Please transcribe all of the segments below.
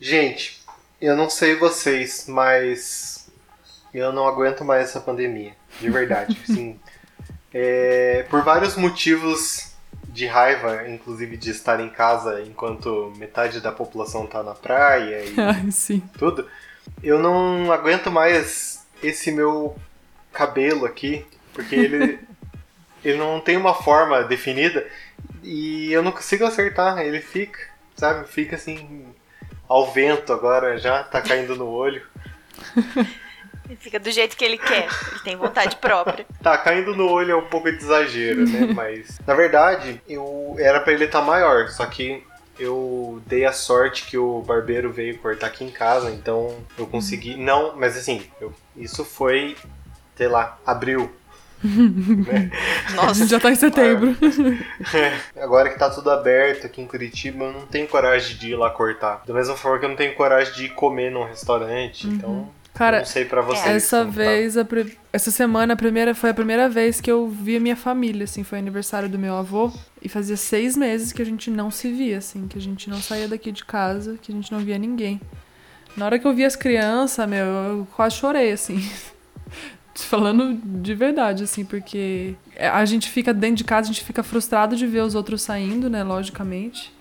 Gente, eu não sei vocês, mas eu não aguento mais essa pandemia. De verdade. assim, é, por vários motivos de raiva, inclusive de estar em casa enquanto metade da população tá na praia e Ai, tudo, eu não aguento mais esse meu cabelo aqui, porque ele, ele não tem uma forma definida e eu não consigo acertar. Ele fica, sabe? Fica assim ao vento agora já, tá caindo no olho. Ele fica do jeito que ele quer. Ele tem vontade própria. Tá, caindo no olho é um pouco de exagero, né? Mas, na verdade, eu era pra ele estar maior, só que eu dei a sorte que o barbeiro veio cortar aqui em casa, então eu consegui. Não, mas assim, eu- isso foi, sei lá, abril. A Nossa, gente já tá em setembro. Agora que tá tudo aberto aqui em Curitiba, eu não tenho coragem de ir lá cortar. Da mesma forma que eu não tenho coragem de ir comer num restaurante, então. Cara, não sei pra vocês. essa tá. vez, a pri- essa semana, a primeira, foi a primeira vez que eu vi a minha família, assim, foi aniversário do meu avô. E fazia seis meses que a gente não se via, assim, que a gente não saía daqui de casa, que a gente não via ninguém. Na hora que eu vi as crianças, meu, eu quase chorei, assim. Falando de verdade, assim, porque a gente fica dentro de casa, a gente fica frustrado de ver os outros saindo, né, logicamente.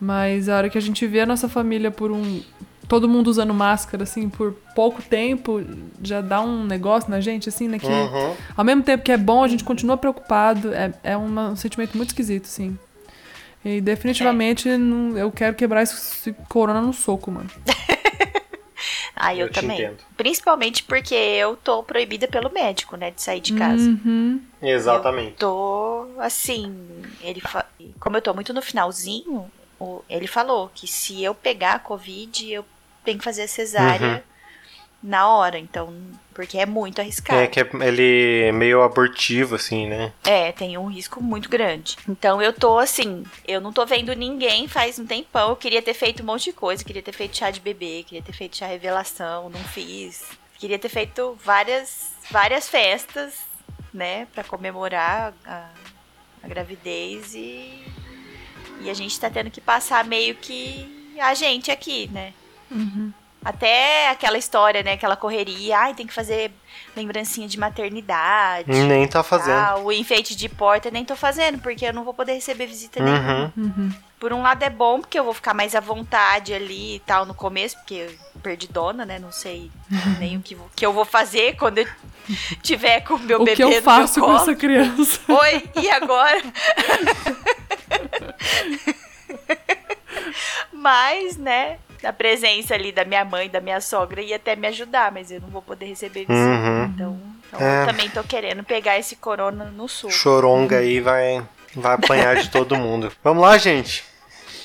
Mas a hora que a gente vê a nossa família por um. Todo mundo usando máscara, assim, por pouco tempo, já dá um negócio na gente, assim, né? Que Uhum. ao mesmo tempo que é bom, a gente continua preocupado. É, é uma- um sentimento muito esquisito, assim. E definitivamente não- eu quero quebrar esse, esse corona no soco, mano. Ah, eu, Eu te também. entendo. Principalmente porque eu tô proibida pelo médico, né, de sair de casa. Uhum. Exatamente. Tô assim, ele fa- como eu tô muito no finalzinho, ele falou que se eu pegar a Covid, eu tenho que fazer a cesárea Uhum. Na hora, então, porque é muito arriscado. É que é- ele é meio abortivo, assim, né? É, tem um risco muito grande. Então eu tô assim, eu não tô vendo ninguém faz um tempão. Eu queria ter feito um monte de coisa, queria ter feito chá de bebê, queria ter feito chá revelação, não fiz. Queria ter feito várias várias festas, né, Pra comemorar a, a gravidez e e a gente tá tendo que passar meio que a gente aqui, né? Até aquela história, né? Aquela correria. Ai, tem que fazer lembrancinha de maternidade. Nem tá fazendo. Ah, o enfeite de porta eu nem tô fazendo, porque eu não vou poder receber visita nenhuma. Uhum. Por um lado é bom, porque eu vou ficar mais à vontade ali e tal no começo, porque eu perdi dona, né? Não sei nem o que, vou- que eu vou fazer quando eu tiver com o meu O bebê que eu no faço com essa criança? Oi, e agora? mas, né, a presença ali da minha mãe, da minha sogra ia até me ajudar, mas eu não vou poder receber visita. Uhum. Então, então É. eu também tô querendo pegar esse corona no sul. Choronga aí vai, vai apanhar de todo mundo. Vamos lá, gente.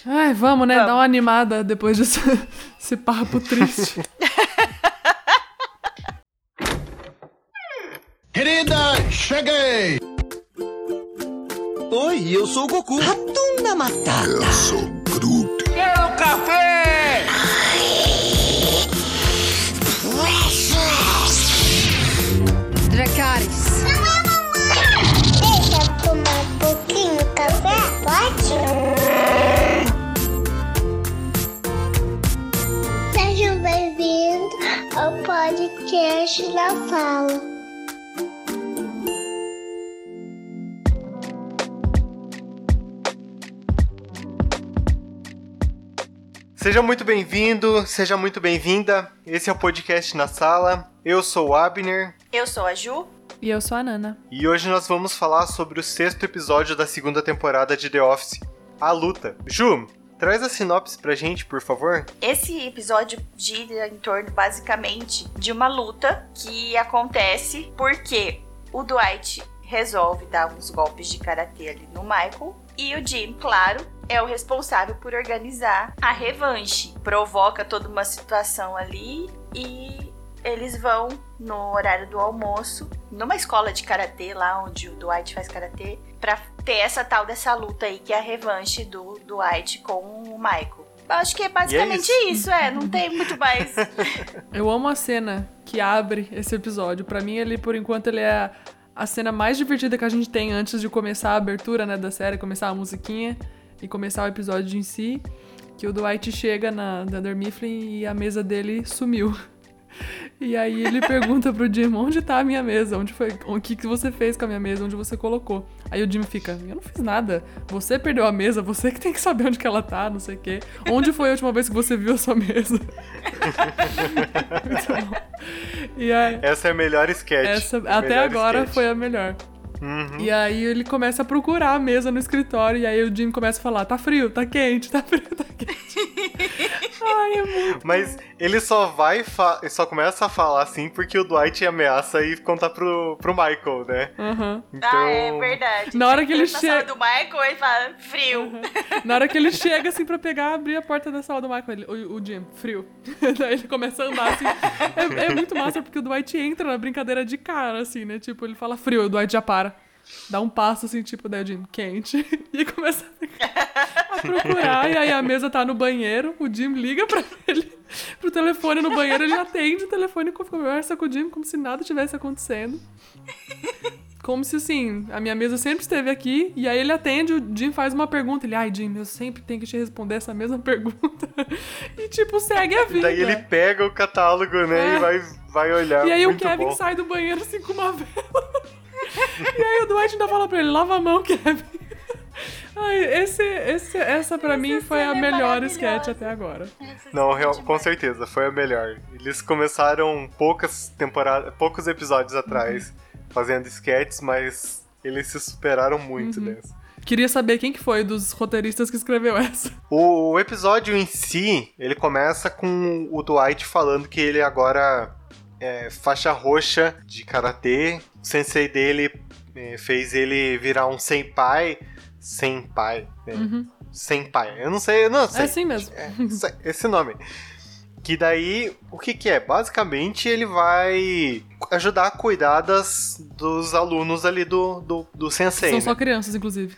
Ai, vamos, né? Vamos. Dar uma animada depois desse esse papo triste. Querida, cheguei! Oi, eu sou o Goku. Ratunda Matata! sou podcast da Fala. Seja muito bem-vindo, seja muito bem-vinda. Esse é o podcast na sala. Eu sou o Abner Eu sou a Ju. E eu sou a Nana. e hoje nós vamos falar sobre o sexto episódio da segunda temporada de The Office, A Luta. Ju, traz a sinopse pra gente, por favor. Esse episódio gira em torno basicamente de uma luta que acontece porque o Dwight resolve dar uns golpes de karatê ali no Michael e o Jim, claro, é o responsável por organizar a revanche. Provoca toda uma situação ali e eles vão no horário do almoço, numa escola de karatê lá onde o Dwight faz karatê, pra ter essa tal dessa luta aí que é a revanche do Dwight com o Michael. Eu acho que é basicamente é isso, é, não tem muito mais. Eu amo a cena que abre esse episódio. Pra mim, ele, por enquanto, ele é a cena mais divertida que a gente tem antes de começar a abertura, né, da série, começar a musiquinha e começar o episódio em si. que o Dwight chega na Dunder Mifflin e a mesa dele sumiu. E aí ele pergunta pro Jim, onde tá a minha mesa? Onde foi? O que, que você fez com a minha mesa? Onde você colocou? Aí o Jim fica, eu não fiz nada. Você perdeu a mesa, você que tem que saber onde que ela tá, não sei o quê. Onde foi a última vez que você viu a sua mesa? Muito bom. E aí, Essa é a melhor sketch. essa, A até melhor agora sketch. foi a melhor. Uhum. E aí ele começa a procurar a mesa no escritório, e aí o Jim começa a falar, tá frio, tá quente, tá frio, tá quente. Ai, é muito Mas ele só vai, fa- ele só começa a falar assim porque o Dwight ameaça ir contar pro, pro Michael, né? Aham. Então, Ah, é verdade. Na hora que ele sala chega- do Michael, ele fala, frio. Na hora que ele chega, assim, pra pegar, abrir a porta da sala do Michael, ele, o, o Jim, frio. Daí ele começa a andar, assim. É, é muito massa, porque o Dwight entra na brincadeira de cara, assim, né? Tipo, ele fala frio, o Dwight já para. Dá um passo, assim, tipo, daí o Jim, quente. E começa a, procurar, e aí a mesa tá no banheiro, o Jim liga pra ele, pro telefone no banheiro, ele atende o telefone e conversa com o Jim como se nada tivesse acontecendo. Como se assim, a minha mesa sempre esteve aqui, e aí ele atende, o Jim faz uma pergunta. Ele, ai, Jim, eu sempre tenho que te responder essa mesma pergunta. e tipo, segue a vida. daí ele pega o catálogo, né? É. E vai, vai olhar. E aí o Muito Kevin bom. sai do banheiro assim com uma vela. e aí o Dwight ainda fala pra ele, lava a mão, Kevin. Ai, esse, esse, essa pra mim foi a é melhor sketch até agora. Não, real- Demais. com certeza, foi a melhor. Eles começaram poucas temporadas, poucos episódios atrás fazendo sketches, mas eles se superaram muito nessa. Queria saber quem que foi dos roteiristas que escreveu essa. O, o episódio em si, ele começa com o Dwight falando que ele agora é faixa roxa de karatê. O sensei dele é, fez ele virar um senpai. Senpai, né? Senpai. Eu não sei, eu não sei. É assim mesmo. É, esse- esse nome. Que daí, o que que é? Basicamente, ele vai ajudar a cuidar das, dos alunos ali do, do, do sensei, São né? só crianças, inclusive.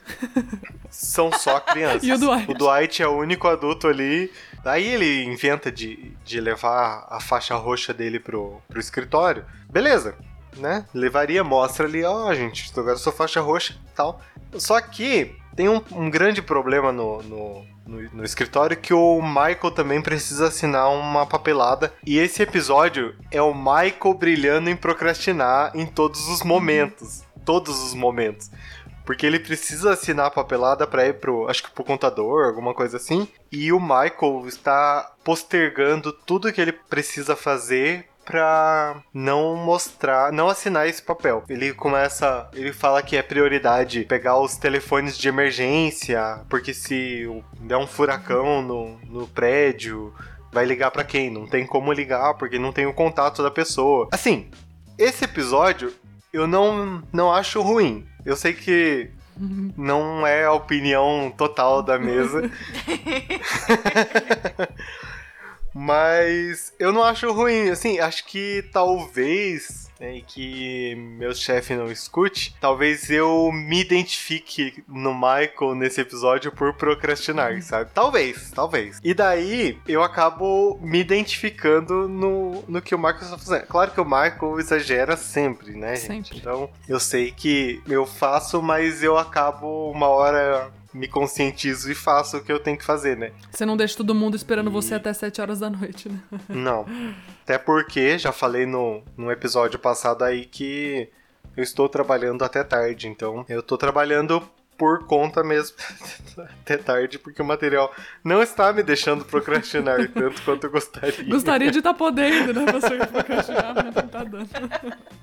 São só crianças. E o Dwight? O Dwight é o único adulto ali. Daí ele inventa de, de levar a faixa roxa dele pro, pro escritório. Beleza, né? Levaria, mostra ali, ó, gente, agora eu sou faixa roxa e tal. Só que tem um, um grande problema no, no, no, no escritório que o Michael também precisa assinar uma papelada. E esse episódio é o Michael brilhando em procrastinar em todos os momentos. Todos os momentos. Porque ele precisa assinar a papelada pra ir pro, acho que pro contador, alguma coisa assim. E o Michael está postergando tudo que ele precisa fazer pra não mostrar, não assinar esse papel. Ele começa, ele fala que é prioridade pegar os telefones de emergência, porque se der um furacão no, no prédio, vai ligar pra quem? Não tem como ligar, porque não tem o contato da pessoa. Assim, esse episódio eu não, não acho ruim. Eu sei que não é a opinião total da mesa. Mas eu não acho ruim, assim, acho que talvez, né, e que meu chefe não escute, talvez eu me identifique no Michael nesse episódio por procrastinar, sabe? Talvez, talvez. E daí eu acabo me identificando no, no que o Michael está fazendo. Claro que o Michael exagera sempre, né, gente? Sempre. Então eu sei que eu faço, mas eu acabo uma hora me conscientizo e faço o que eu tenho que fazer, né? Você não deixa todo mundo esperando você até 7 horas da noite, né? Não. Até porque, já falei no, no episódio passado aí que eu estou trabalhando até tarde. Então, eu estou trabalhando por conta mesmo até tarde, porque o material não está me deixando procrastinar tanto quanto eu gostaria. Gostaria de estar podendo, né? Você procrastinar, mas não tá dando.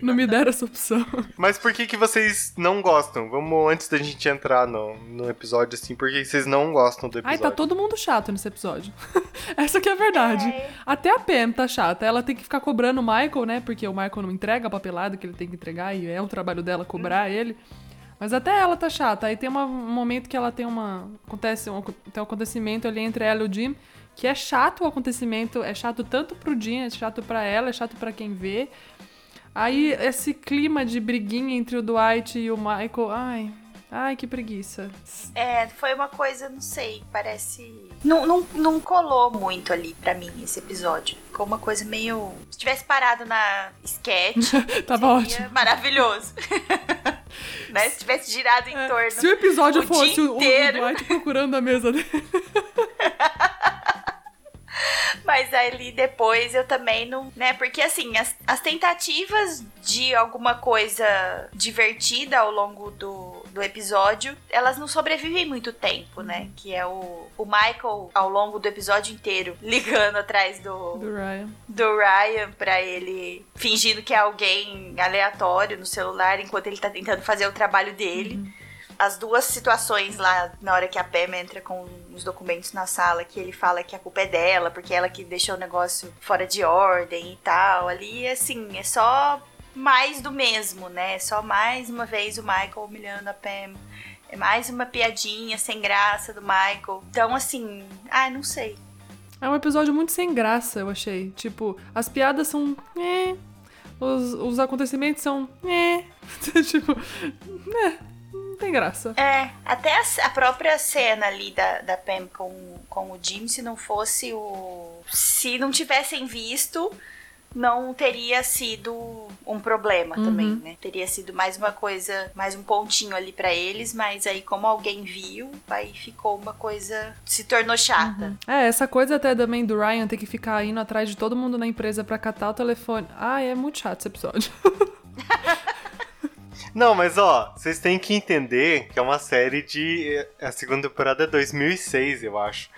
Não me deram essa opção. Mas por que, que vocês não gostam? Vamos, antes da gente entrar no, no episódio, assim, por que vocês não gostam do Ai, episódio? tá todo mundo chato nesse episódio. Essa que é a verdade. Até a Pam tá chata. Ela tem que ficar cobrando o Michael, né? Porque o Michael não entrega a papelada que ele tem que entregar e é o trabalho dela cobrar ele. Mas até ela tá chata. Aí tem uma- um momento que ela tem uma. Acontece um, tem um acontecimento ali entre ela e o Jim. Que é chato o acontecimento. É chato tanto pro Jim, é chato pra ela, é chato pra quem vê. Aí esse clima de briguinha entre o Dwight e o Michael. Ai. Ai, que preguiça. É, foi uma coisa, não sei, parece. Não, não, não colou muito ali pra mim esse episódio. Ficou uma coisa meio. Se tivesse parado na sketch, Tava ótimo. maravilhoso. né? Se tivesse girado em torno. É, Se o episódio o fosse o, o inteiro. Dwight procurando a mesa dele. Mas ali depois eu também não. né? Porque assim, as, as tentativas de alguma coisa divertida ao longo do, do episódio, elas não sobrevivem muito tempo, né? Que é o, o Michael, ao longo do episódio inteiro, ligando atrás do, Do Ryan. do Ryan pra ele fingindo que é alguém aleatório no celular enquanto ele tá tentando fazer o trabalho dele. As duas situações lá, na hora que a Pam entra com os documentos na sala, que ele fala que a culpa é dela, porque é ela que deixou o negócio fora de ordem e tal. Ali, assim, é só mais do mesmo, né? Só mais uma vez o Michael humilhando a Pam. É mais uma piadinha sem graça do Michael. Então, assim, ai, não sei. É um episódio muito sem graça, eu achei. Tipo, as piadas são. Os, os acontecimentos são. É. tipo. Não tem graça. É, até a, a própria cena ali da, da Pam com, com o Jim, se não fosse o. Se não tivessem visto, não teria sido um problema também, né? Teria sido mais uma coisa, mais um pontinho ali pra eles, mas aí, como alguém viu, aí ficou uma coisa. se tornou chata. É, essa coisa até também do Ryan ter que ficar indo atrás de todo mundo na empresa pra catar o telefone. Ah, é muito chato esse episódio. Não, mas ó, vocês têm que entender que é uma série de. A segunda temporada é 2006, eu acho.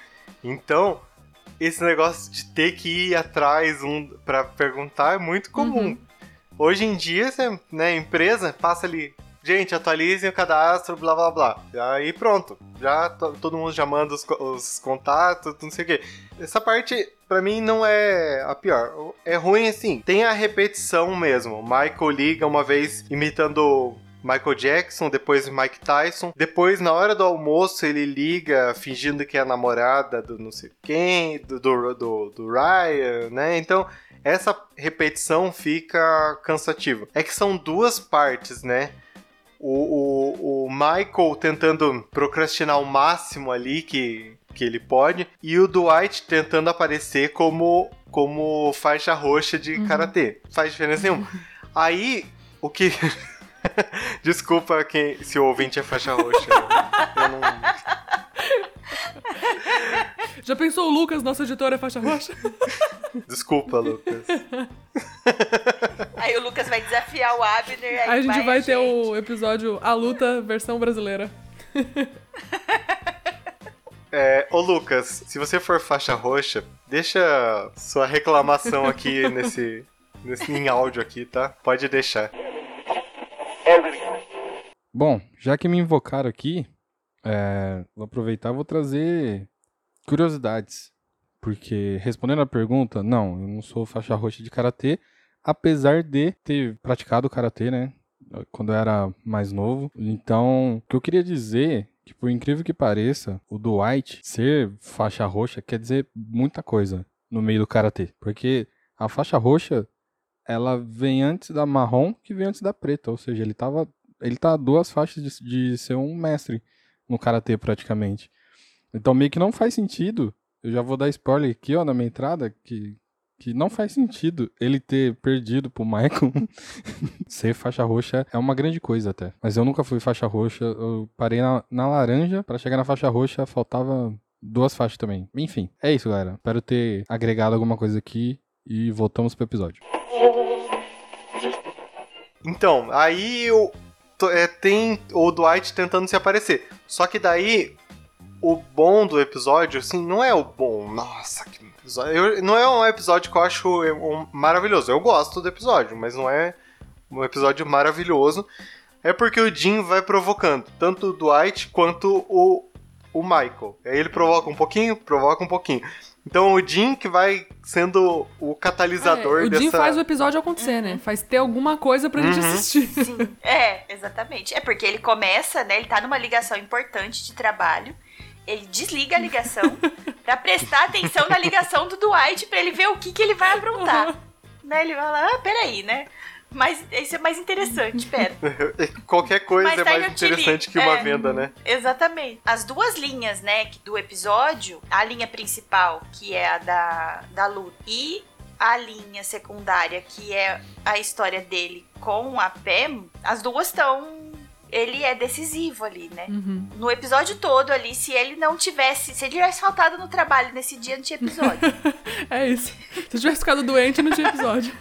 Então, esse negócio de ter que ir atrás um pra perguntar é muito comum. Hoje em dia, você, né, empresa passa ali. Gente, atualizem o cadastro, blá blá blá. Aí pronto. Já to- todo mundo já manda os, os contatos, não sei o quê. Essa parte, pra mim, não é a pior. É ruim assim. Tem a repetição mesmo. Michael liga uma vez imitando Michael Jackson, depois Mike Tyson. Depois, na hora do almoço, ele liga fingindo que é a namorada do não sei quem, do, do, do, do Ryan, né? Então, essa repetição fica cansativa. É que são duas partes, né? O, o, o Michael tentando procrastinar o máximo ali que, que ele pode, e o Dwight tentando aparecer como, como faixa roxa de karatê. Faz diferença nenhuma. Aí, o que. Desculpa quem, se o ouvinte é faixa roxa. Eu não. Já pensou o Lucas, nosso editor, é faixa roxa? Desculpa, Lucas. Aí o Lucas vai desafiar o Abner. Aí, Aí a gente vai, ter gente. o episódio A Luta, versão brasileira. É, ô Lucas, se você for faixa roxa, deixa sua reclamação aqui nesse, nesse em áudio aqui, tá? Pode deixar. Bom, já que me invocaram aqui, é, vou aproveitar e vou trazer curiosidades. Porque, respondendo a pergunta, não, eu não sou faixa roxa de karatê, apesar de ter praticado karatê, né? Quando eu era mais novo. Então, o que eu queria dizer, que por incrível que pareça, o Dwight ser faixa roxa quer dizer muita coisa no meio do karatê. Porque a faixa roxa, ela vem antes da marrom que vem antes da preta. Ou seja, ele tava ele tá a duas faixas de, de ser um mestre no karatê praticamente. Então meio que não faz sentido. Eu já vou dar spoiler aqui, ó, na minha entrada, que, que não faz sentido ele ter perdido pro Michael. ser faixa roxa é uma grande coisa até. Mas eu nunca fui faixa roxa. Eu parei na, na laranja, pra chegar na faixa roxa faltava duas faixas também. Enfim, é isso, galera. Espero ter agregado alguma coisa aqui e voltamos pro episódio. Então, aí é, tem o Dwight tentando se aparecer. Só que daí, o bom do episódio, assim, não é o bom. Nossa, que episódio. eu- não é um episódio que eu acho é, maravilhoso. Eu gosto do episódio, mas não é um episódio maravilhoso. É porque o Jim vai provocando tanto o Dwight quanto o, o Michael. Aí ele provoca um pouquinho, provoca um pouquinho. Então o Jim que vai sendo o catalisador É, o dessa. Jim faz o episódio acontecer, né? Faz ter alguma coisa pra gente Uhum. assistir. Sim, é, exatamente. É porque ele começa, né? Ele tá numa ligação importante de trabalho. Ele desliga a ligação pra prestar atenção na ligação do Dwight pra ele ver o que, que ele vai aprontar. Né? Ele vai lá, ah, peraí, né? Mas isso é mais interessante, pera. Qualquer coisa Mais é tarde mais interessante que uma É. venda, né? Exatamente. As duas linhas, né, do episódio, a linha principal, que é a da, da luta, e a linha secundária, que é a história dele com a Pam, as duas estão ele é decisivo ali, né? No episódio todo ali, se ele não tivesse, se ele tivesse faltado no trabalho nesse dia, não tinha episódio. É isso. Se eu tivesse ficado doente, não tinha episódio.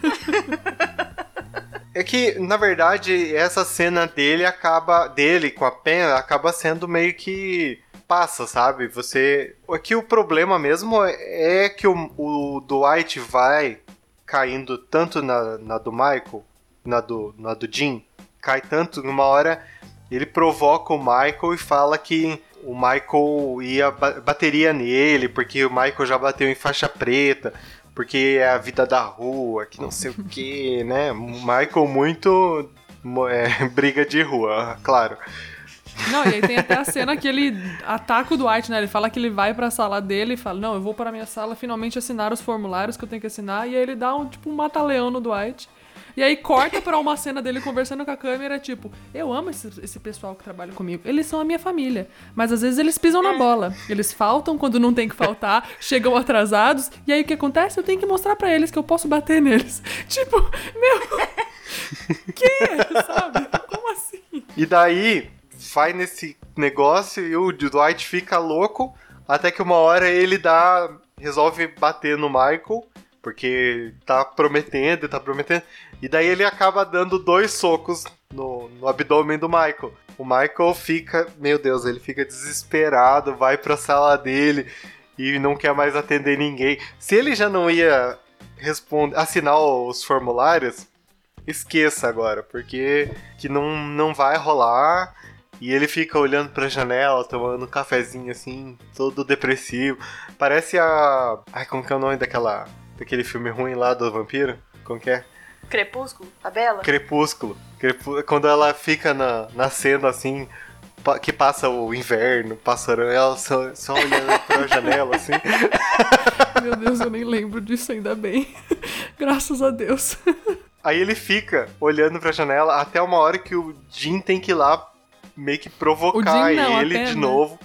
É que, na verdade, essa cena dele acaba. dele com a Pen acaba sendo meio que. passa, sabe? Você. Aqui o problema mesmo é que o, o Dwight vai caindo tanto na, na do Michael, na do, na do Jim, cai tanto numa hora. Ele provoca o Michael e fala que o Michael ia ba- bateria nele, porque o Michael já bateu em faixa preta, porque é a vida da rua, que não sei o que, né? Michael muito é, briga de rua, claro. Não, e aí tem até a cena que ele ataca o Dwight, né? Ele fala que ele vai pra sala dele e fala: Não, eu vou para minha sala finalmente assinar os formulários que eu tenho que assinar. E aí ele dá um tipo um mata-leão no Dwight. E aí corta pra uma cena dele conversando com a câmera, tipo, eu amo esse, esse pessoal que trabalha comigo. Eles são a minha família. Mas às vezes eles pisam na bola. Eles faltam quando não tem que faltar, chegam atrasados. E aí o que acontece? Eu tenho que mostrar pra eles que eu posso bater neles. Tipo, meu. que? Sabe? Como assim? E daí vai nesse negócio e o Dwight fica louco, até que uma hora ele dá. resolve bater no Michael, porque tá prometendo, tá prometendo. E daí ele acaba dando dois socos no, no abdômen do Michael. O Michael fica, meu Deus, ele fica desesperado, vai pra sala dele e não quer mais atender ninguém. Se ele já não ia responder, assinar os formulários, esqueça agora, porque que não, não vai rolar. E ele fica olhando pra janela, tomando um cafezinho assim, todo depressivo. Parece a. Ai, como que é o nome daquela. Daquele filme ruim lá do vampiro? Como que é? Crepúsculo, a Bela. Crepúsculo. Crepu- Quando ela fica na, na cena assim, pa- que passa o inverno, passando, ela só, só olhando pra janela assim. Meu Deus, eu nem lembro disso ainda bem. Graças a Deus. Aí ele fica olhando pra janela até uma hora que o Jim tem que ir lá meio que provocar não, a ele Pen, de né? novo.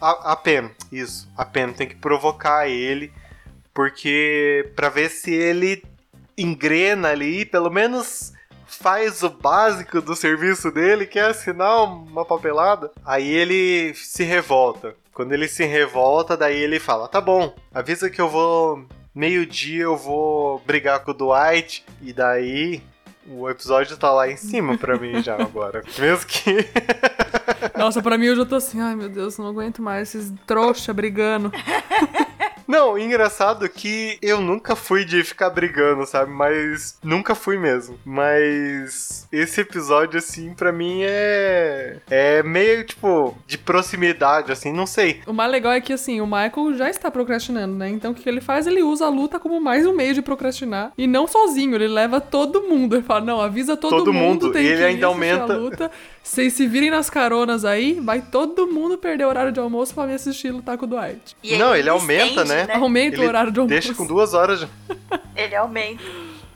A, a Pen, isso. A Pen tem que provocar ele, porque pra ver se ele engrena ali, pelo menos faz o básico do serviço dele, que é assinar uma papelada. Aí ele se revolta. Quando ele se revolta, daí ele fala: "Tá bom, avisa que eu vou meio-dia eu vou brigar com o Dwight e daí o episódio tá lá em cima pra mim já agora. Mesmo que Nossa, pra mim eu já tô assim, ai meu Deus, não aguento mais esses trouxa brigando. Não, engraçado que eu nunca fui de ficar brigando, sabe? Mas nunca fui mesmo. Mas esse episódio, assim, pra mim é. É meio, tipo, de proximidade, assim, não sei. O mais legal é que, assim, o Michael já está procrastinando, né? Então o que ele faz? Ele usa a luta como mais um meio de procrastinar. E não sozinho, ele leva todo mundo. Ele fala, não, avisa todo, Todo mundo. tem E ele que ir ainda aumenta- A luta. Vocês se virem nas caronas aí, vai todo mundo perder o horário de almoço pra me assistir lutar com o Dwight. E Não, aí ele aumenta, estende, né? Aumenta Ele o horário de almoço. Deixa com duas horas. Ele aumenta.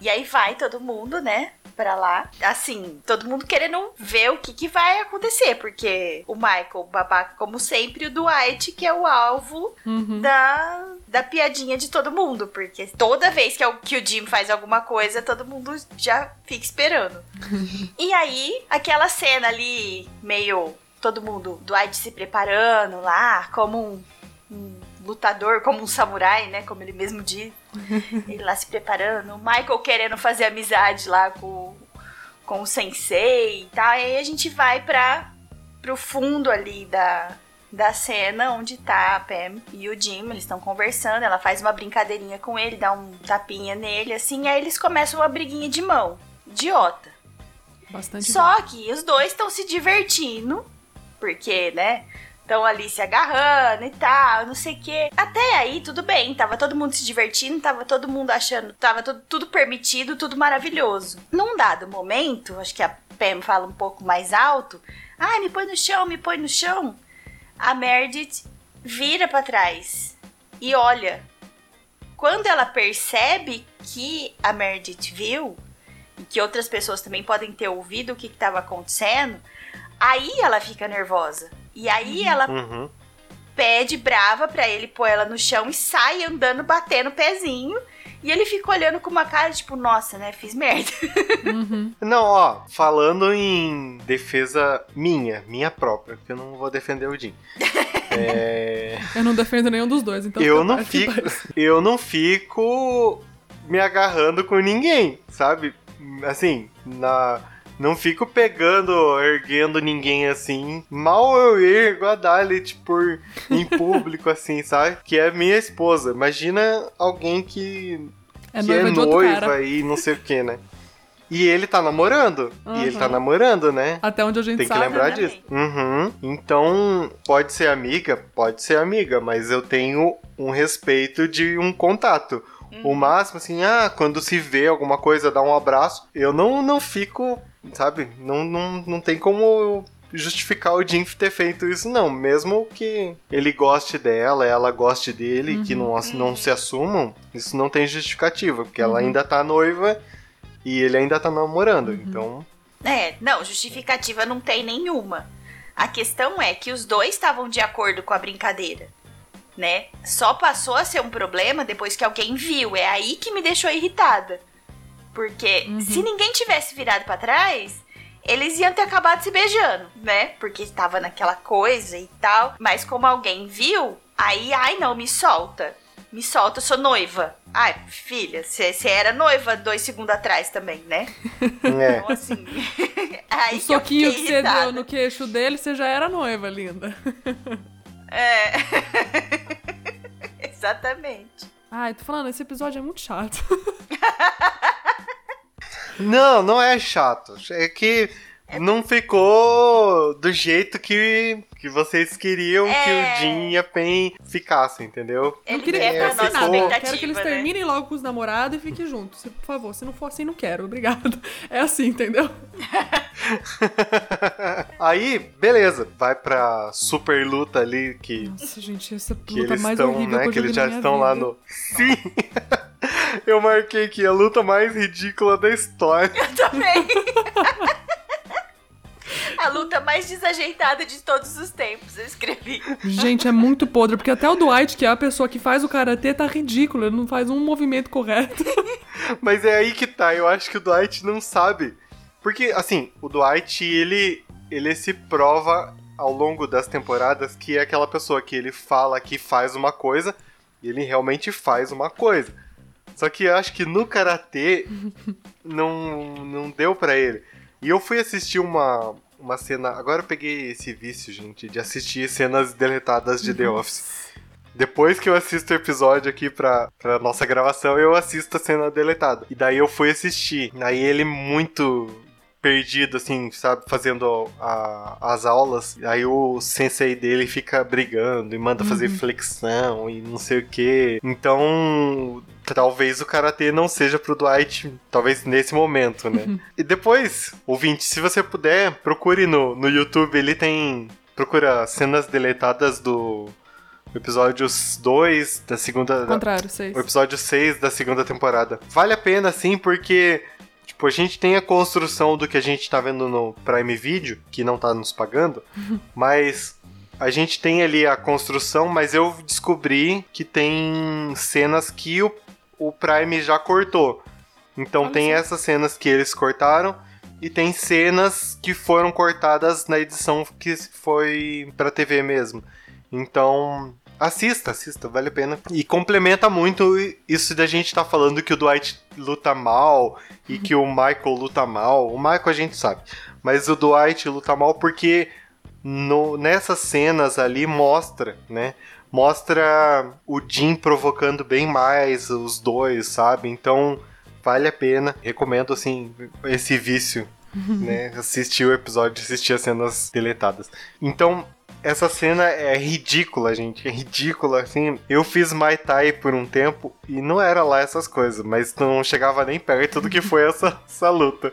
E aí vai todo mundo, né? Pra lá. Assim, todo mundo querendo ver o que, que vai acontecer. Porque o Michael, babaca como sempre, e o Dwight, que é o alvo Uhum. da, da piadinha de todo mundo. Porque toda vez que, é o- que o Jim faz alguma coisa, todo mundo já fica esperando. e aí, aquela cena ali, meio todo mundo, Dwight se preparando lá, como um, um lutador, como um samurai, né? Como ele mesmo diz. Ele lá se preparando, o Michael querendo fazer amizade lá com, com o sensei e tal. E aí a gente vai pra, pro fundo ali da, da cena onde tá a Pam e o Jim. Eles estão conversando, ela faz uma brincadeirinha com ele, dá um tapinha nele, assim. Aí eles começam uma briguinha de mão. Idiota. Bastante Só que os dois estão se divertindo, porque, né? Estão ali se agarrando e tal, não sei o quê. Até aí, tudo bem. Tava todo mundo se divertindo, tava todo mundo achando. Tava tudo, tudo permitido, tudo maravilhoso. Num dado momento, acho que a Pam fala um pouco mais alto. Ai, me põe no chão, me põe no chão. A Meredith vira pra trás e olha. Quando ela percebe que a Meredith viu, e que outras pessoas também podem ter ouvido o que estava acontecendo, aí ela fica nervosa. E aí ela Uhum. pede brava pra ele pôr ela no chão e sai andando batendo o pezinho E ele fica olhando com uma cara tipo, nossa, né? Fiz merda. Não, ó, falando em defesa minha, minha própria, porque eu não vou defender o Jim. É, Eu não defendo nenhum dos dois, então. eu não fico, eu não fico me agarrando com ninguém, sabe? Assim, na não fico pegando, erguendo ninguém assim. Mal eu ergo a Dalit por em público assim, sabe? Que é minha esposa. Imagina alguém que É que noiva é noiva e não sei o que, né? E ele tá namorando. E ele tá Uhum. namorando, né? Até onde a gente Tem que sabe. lembrar né? disso. Uhum. Então, pode ser amiga, pode ser amiga, mas eu tenho um respeito de um contato. Uhum. O máximo, assim, ah, quando se vê alguma coisa, dá um abraço. Eu não, não fico, sabe? Não, não, não tem como justificar o Jim ter feito isso, não. Mesmo que ele goste dela, ela goste dele, que não, não se assumam, isso não tem justificativa, porque ela ainda tá noiva e ele ainda tá namorando. Então, É, não, justificativa não tem nenhuma. A questão é que os dois estavam de acordo com a brincadeira, né? Só passou a ser um problema depois que alguém viu. É aí que me deixou irritada. Porque se ninguém tivesse virado pra trás, eles iam ter acabado se beijando, né? Porque tava naquela coisa e tal. Mas como alguém viu, aí, ai não, me solta. Me solta, eu sou noiva. Ai, filha, você era noiva dois segundos atrás também, né? é. Então, assim. aí O que eu soquinho que você deu no queixo dele, você já era noiva, linda. É. Exatamente. Ai, tô falando, esse episódio é muito chato. Não, não é chato. É que não ficou do jeito que, que vocês queriam que É. o Jim e a Pen ficassem, entendeu? Ele não queria quer que nossa nada. Eu quero que eles né? terminem logo com os namorados e fiquem juntos. Se- Por favor, se não for assim, não quero. Obrigado. É assim, entendeu? Aí, beleza, vai pra super luta ali que, Nossa, gente, essa que luta eles mais estão, horrível né? que eu Que eles já estão lá vida. no. Sim! Eu marquei aqui a luta mais ridícula da história. Também. A luta mais desajeitada de todos os tempos, eu escrevi. Gente, é muito podre, porque até o Dwight, que é a pessoa que faz o karatê, tá ridículo. Ele não faz um movimento correto. Mas é aí que tá, eu acho que o Dwight não sabe. Porque, assim, o Dwight, ele, ele se prova ao longo das temporadas que é aquela pessoa que ele fala que faz uma coisa e ele realmente faz uma coisa. Só que eu acho que no karatê não, não deu pra ele. E eu fui assistir uma, uma cena. Agora eu peguei esse vício, gente, de assistir cenas deletadas de The Office. Depois que eu assisto o episódio aqui pra, pra nossa gravação, eu assisto a cena deletada. E daí eu fui assistir. Aí ele muito perdido, assim, sabe, fazendo a- as aulas. Aí o sensei dele fica brigando e manda fazer flexão e não sei o que. Então, talvez o karatê não seja pro Dwight, talvez nesse momento, né? e depois, ouvinte, se você puder, procure no, no YouTube, ele tem. Procura cenas deletadas do episódio 2 da segunda. Contrário, seis. O episódio 6 da segunda temporada. Vale a pena, sim, porque, tipo, a gente tem a construção do que a gente tá vendo no Prime Video, que não tá nos pagando, mas a gente tem ali a construção, mas eu descobri que tem cenas que o, o Prime já cortou. Então tem essas cenas que eles cortaram e tem cenas que foram cortadas na edição que foi pra TV mesmo. Então, assista, assista, vale a pena. E complementa muito isso da gente tá falando que o Dwight luta mal e que o Michael luta mal. O Michael a gente sabe, mas o Dwight luta mal porque no, nessas cenas ali mostra, né? Mostra o Jim provocando bem mais os dois, sabe? Então vale a pena. Recomendo assim esse vício, né? Assistir o episódio, assistir as cenas deletadas. Então essa cena é ridícula, gente. É ridícula, assim. Eu fiz Mai Tai por um tempo e não era lá essas coisas, mas não chegava nem perto do que foi essa, essa luta.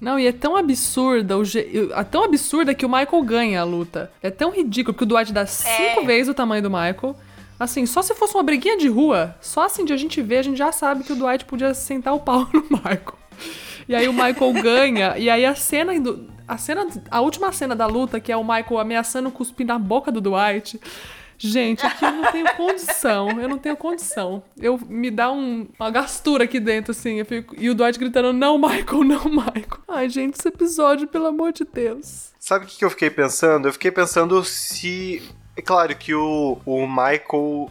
Não, e é tão absurda, o je... é tão absurda que o Michael ganha a luta. É tão ridículo, porque o Dwight dá cinco vezes o tamanho do Michael. Assim, só se fosse uma briguinha de rua, só assim de a gente ver, a gente já sabe que o Dwight podia sentar o pau no Michael. E aí o Michael ganha, e aí a cena do. A cena. A última cena da luta, que é o Michael ameaçando cuspir na boca do Dwight. Gente, aqui eu não tenho condição. Eu não tenho condição. Eu me dá um- uma gastura aqui dentro, assim. eu fico- e o Dwight gritando: Não, Michael, não, Michael. Ai, gente, esse episódio, pelo amor de Deus. Sabe o que que eu fiquei pensando? Eu fiquei pensando se. É claro que o, o Michael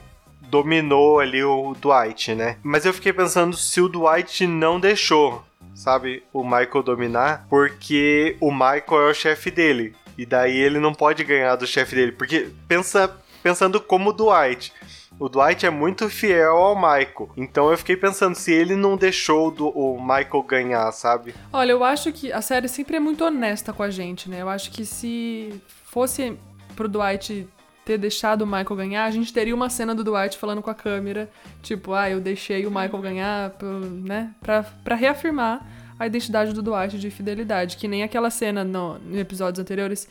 dominou ali o Dwight, né? Mas eu fiquei pensando se o Dwight não deixou, sabe, o Michael dominar, porque o Michael é o chefe dele. E daí ele não pode ganhar do chefe dele. Porque pensa, pensando como o Dwight. O Dwight é muito fiel ao Michael. Então eu fiquei pensando se ele não deixou do- o Michael ganhar, sabe? Olha, eu acho que a série sempre é muito honesta com a gente, né? Eu acho que se fosse pro Dwight ter deixado o Michael ganhar, a gente teria uma cena do Dwight falando com a câmera, tipo, ah, eu deixei o Michael ganhar, né? Pra, pra reafirmar a identidade do Dwight de fidelidade. Que nem aquela cena no, em episódios anteriores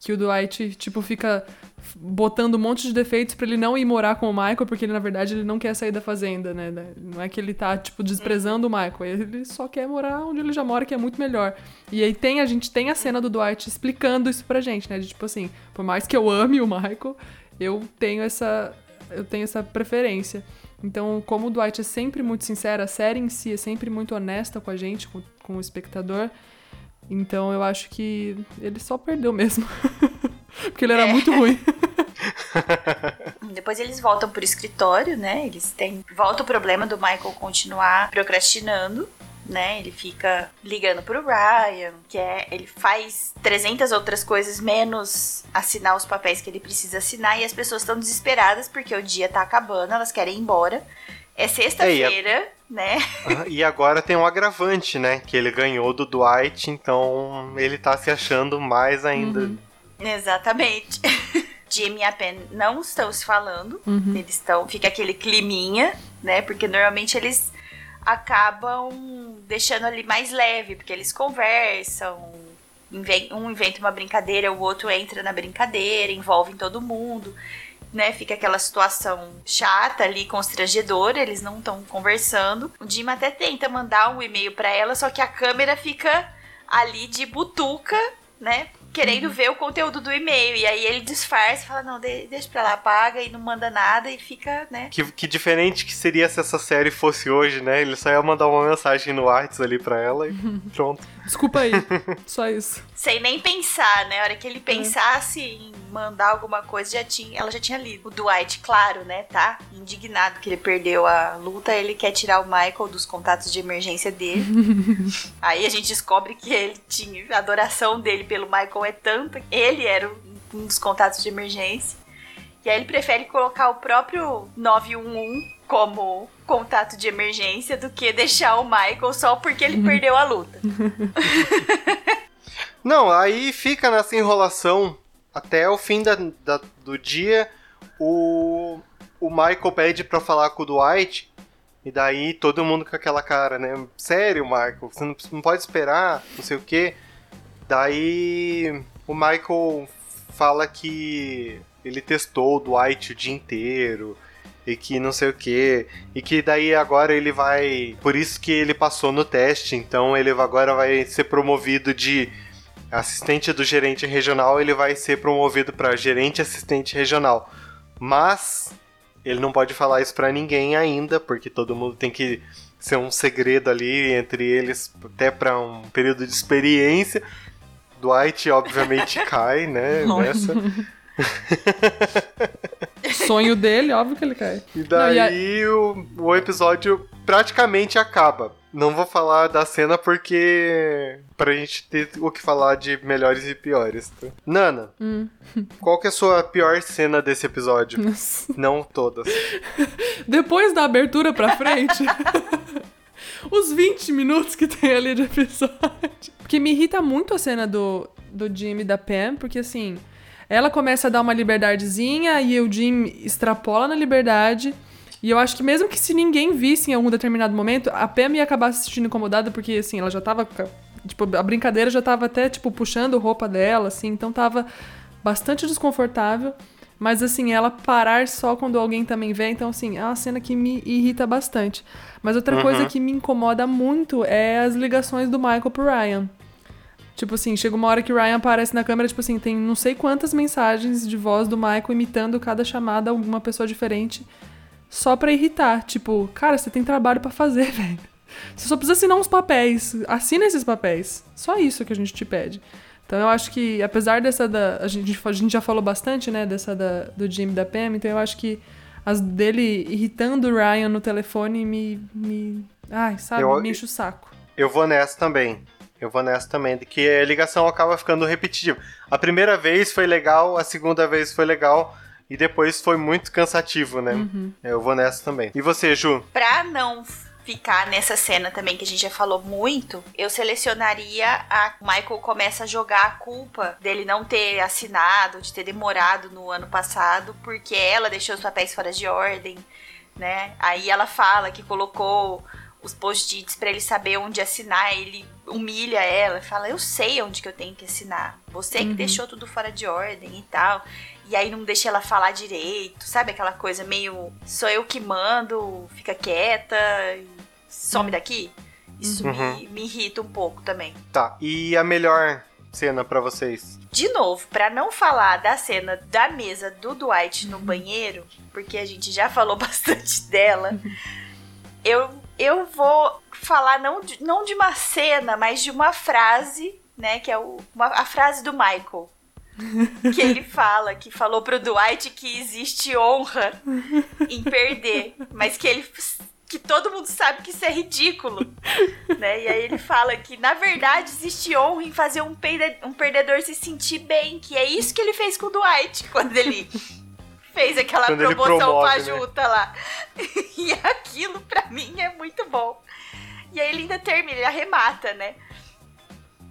que o Dwight, tipo, fica botando um monte de defeitos pra ele não ir morar com o Michael, porque ele, na verdade, ele não quer sair da fazenda, né? Não é que ele tá, tipo, desprezando o Michael, ele só quer morar onde ele já mora, que é muito melhor. E aí tem, a gente tem a cena do Dwight explicando isso pra gente, né? De, tipo assim, por mais que eu ame o Michael, eu tenho essa, eu tenho essa preferência. Então, como o Dwight é sempre muito sincero, a série em si é sempre muito honesta com a gente, com, com o espectador, então eu acho que ele só perdeu mesmo. Porque ele era muito ruim. Depois eles voltam pro escritório, né? Eles têm. Volta o problema do Michael continuar procrastinando. Né, ele fica ligando pro Ryan, que é, ele faz 300 outras coisas menos assinar os papéis que ele precisa assinar e as pessoas estão desesperadas porque o dia tá acabando, elas querem ir embora. É sexta-feira, né? Ah, E agora tem um agravante, né? Que ele ganhou do Dwight, então ele tá se achando mais ainda. Exatamente. Jimmy e a Pen não estão se falando. Eles estão. Fica aquele climinha, né? Porque normalmente eles acabam deixando ali mais leve, porque eles conversam. Um inventa uma brincadeira, o outro entra na brincadeira, envolve todo mundo. Né, fica aquela situação chata ali, constrangedora, eles não estão conversando. O Jim até tenta mandar um e-mail pra ela, só que a câmera fica ali de butuca, né? Querendo ver o conteúdo do e-mail. E aí ele disfarça e fala: Não, de- deixa pra lá, apaga e não manda nada e fica, né? Que, que diferente que seria se essa série fosse hoje, né? Ele só ia mandar uma mensagem no WhatsApp ali pra ela e pronto. Desculpa aí. Só isso. Sem nem pensar, né? A hora que ele pensasse em mandar alguma coisa, já tinha, ela já tinha lido. O Dwight, claro, né? Tá indignado que ele perdeu a luta. Ele quer tirar o Michael dos contatos de emergência dele. Aí a gente descobre que ele tinha. A adoração dele pelo Michael é tanta. Ele era um dos contatos de emergência. E aí ele prefere colocar o próprio 911 como contato de emergência do que deixar o Michael só porque ele perdeu a luta. Não, aí fica nessa enrolação até o fim da, da- do dia. O, o Michael pede pra falar com o Dwight. E daí todo mundo com aquela cara, né? Sério, Michael, você não, não pode esperar, não sei o quê. Daí o Michael fala que ele testou o Dwight o dia inteiro e que não sei o que e que daí agora ele vai, por isso que ele passou no teste, então ele agora vai ser promovido de assistente do gerente regional, ele vai ser promovido para gerente assistente regional. Mas ele não pode falar isso pra ninguém ainda, porque todo mundo tem que ser um segredo ali entre eles, até pra um período de experiência. Dwight, obviamente, cai, né? Nessa. Sonho dele, óbvio que ele cai. E Não, daí e a- o, o episódio praticamente acaba. Não vou falar da cena porque. pra gente ter o que falar de melhores e piores. tá? Nana, Hum. qual que é a sua pior cena desse episódio? Não todas. Depois da abertura pra frente, os 20 minutos que tem ali de episódio. Porque me irrita muito a cena do, do Jim e da Pam, porque assim, ela começa a dar uma liberdadezinha e o Jim extrapola na liberdade. E eu acho que mesmo que se ninguém visse em algum determinado momento, a Pam ia acabar se sentindo incomodada, porque assim, ela já tava. Tipo, a brincadeira já tava até, tipo, puxando roupa dela, assim, então tava bastante desconfortável. Mas assim, ela parar só quando alguém também vê, então assim, é uma cena que me irrita bastante. Mas outra Uhum. coisa que me incomoda muito é as ligações do Michael pro Ryan. Tipo assim, chega uma hora que o Ryan aparece na câmera, tipo assim, tem não sei quantas mensagens de voz do Michael imitando cada chamada alguma pessoa diferente, só pra irritar. Tipo, cara, você tem trabalho pra fazer, velho. Você só precisa assinar uns papéis. Assina esses papéis. Só isso que a gente te pede. Então eu acho que, apesar dessa da. A gente, a gente já falou bastante, né, dessa da, do Jim e da Pam, então eu acho que as dele irritando o Ryan no telefone me. me ai, sabe, Eu- me enche o saco. Eu vou nessa também. Eu vou nessa também, de que a ligação acaba ficando repetitiva. A primeira vez foi legal, a segunda vez foi legal, e depois foi muito cansativo, né? Eu vou nessa também. E você, Ju? Pra não ficar nessa cena também que a gente já falou muito, eu selecionaria a Michael começa a jogar a culpa dele não ter assinado, de ter demorado no ano passado, porque ela deixou os papéis fora de ordem, né? Aí ela fala que colocou os post-its pra ele saber onde assinar, ele humilha ela, fala: "Eu sei onde que eu tenho que assinar. Você que deixou tudo fora de ordem e tal". E aí não deixa ela falar direito, sabe aquela coisa meio sou eu que mando, fica quieta, e some daqui? Isso me, me irrita um pouco também. Tá, e a melhor cena pra vocês? De novo, pra não falar da cena da mesa do Dwight no banheiro, porque a gente já falou bastante dela, eu, eu vou falar não de, não de uma cena, mas de uma frase, né? Que é o, uma- a frase do Michael. Que ele fala, que falou pro Dwight que existe honra em perder, mas que ele que todo mundo sabe que isso é ridículo, né? E aí ele fala que na verdade existe honra em fazer um, perde- um perdedor se sentir bem, que é isso que ele fez com o Dwight quando ele fez aquela Quando promoção promove, né? fajuta lá. E aquilo pra mim é muito bom. E aí ele ainda termina, ele arremata, né?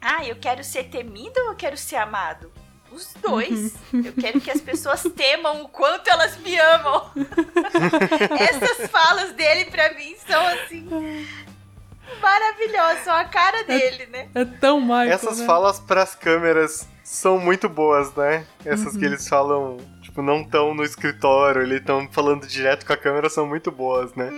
Ah, eu quero ser temido ou eu quero ser amado? Os dois. Eu quero que as pessoas temam o quanto elas me amam. Essas falas dele pra mim são assim maravilhosas, são a cara dele, né? É tão Michael, Essas né? falas pras câmeras são muito boas, né? Essas que eles falam, tipo, não tão no escritório, eles estão falando direto com a câmera, são muito boas, né?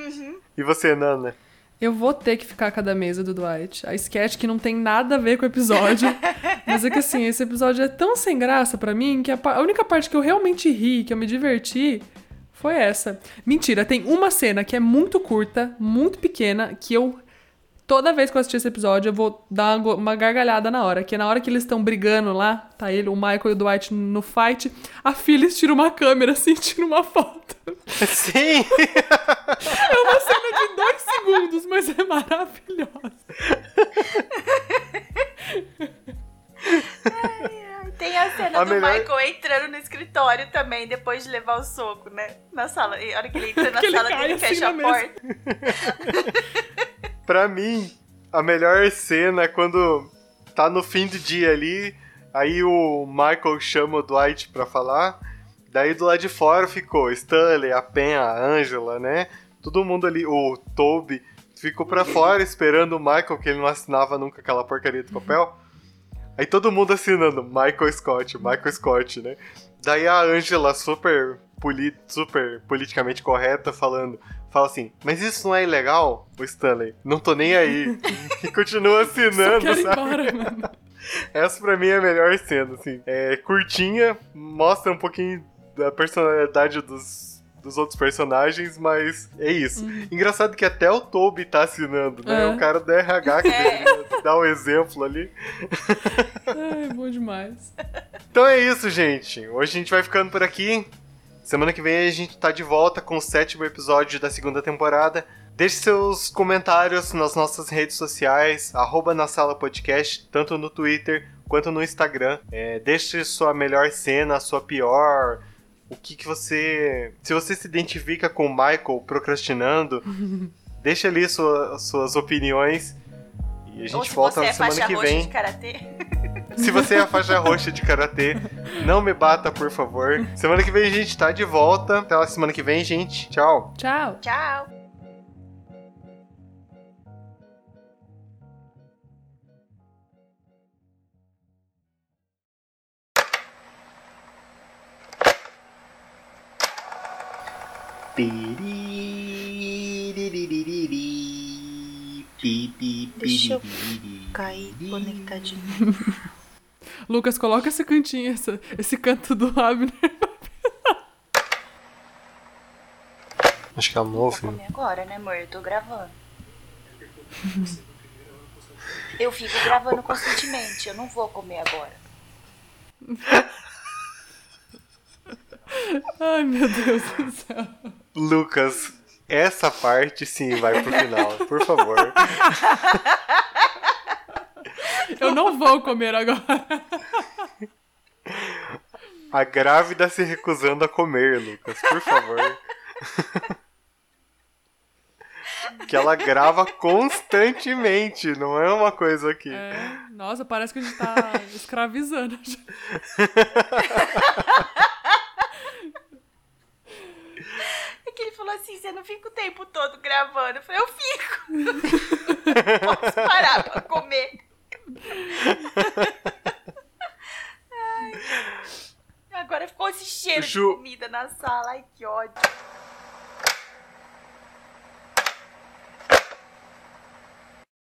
E você, Nana? Eu vou ter que ficar a da mesa do Dwight. A sketch que não tem nada a ver com o episódio. mas é que assim, esse episódio é tão sem graça pra mim que a, a única parte que eu realmente ri, que eu me diverti, foi essa. Mentira, tem uma cena que é muito curta, muito pequena, que eu. Toda vez que eu assistir esse episódio, eu vou dar uma, gargalhada na hora. Que na hora que eles estão brigando lá, tá ele, o Michael e o Dwight no fight, a Phyllis tira uma câmera assim, tira uma foto. Sim! É uma cena de dois segundos, mas é maravilhosa. Tem a cena A do melhor- Michael entrando no escritório também, depois de levar o soco, né? Na sala. E a hora que ele entra na Que ele sala, cai ele assim fecha a na mesa. porta. Pra mim, a melhor cena é quando tá no fim do dia ali, aí o Michael chama o Dwight pra falar, daí do lado de fora ficou Stanley, a Pen, a Angela, né? Todo mundo ali, o Toby, ficou pra fora esperando o Michael, que ele não assinava nunca aquela porcaria de papel. Aí todo mundo assinando Michael Scott, Michael Scott, né? Daí a Angela, super, poli super politicamente correta, falando, fala assim, mas isso não é ilegal, o Stanley? Não tô nem aí. e continua Só assinando, quero ir sabe? embora, mano. Essa pra mim é a melhor cena, assim. É curtinha, mostra um pouquinho da personalidade dos, dos outros personagens, mas é isso. Engraçado que até o Toby tá assinando, né? Uhum. É. O cara do RH que deveria dar o exemplo ali. Ai, bom demais. Então é isso, gente. Hoje a gente vai ficando por aqui. Semana que vem a gente tá de volta com o sétimo episódio da segunda temporada. Deixe seus comentários nas nossas redes sociais, arroba na sala podcast, tanto no Twitter quanto no Instagram. É, deixe sua melhor cena, sua pior. O que, que você. Se você se identifica com o Michael procrastinando, deixa ali sua- suas opiniões. E a gente volta na é semana que vem. de karatê. Se você é a faixa roxa de karatê, não me bata, por favor. Semana que vem a gente tá de volta. Até a semana que vem, gente. Tchau. Tchau. Tchau. Deixa eu aí conectadinho. Lucas, coloca esse cantinho, esse, esse canto do Abner. Acho que ela não Vou ouviu. comer agora, né, amor? Eu tô gravando. Eu fico gravando constantemente. Eu não vou comer agora. Ai, meu Deus do céu. Lucas, essa parte sim vai pro final, por favor. Eu não vou comer agora. A grávida se recusando a comer, Lucas, por favor. que ela grava constantemente, não é uma coisa que. É, nossa, parece que a gente tá escravizando. É que ele falou assim: você não fica o tempo todo gravando. Eu falei: eu fico. Posso parar pra comer. Ai. Agora ficou esse cheiro Ju- de comida na sala. Ai, que ódio.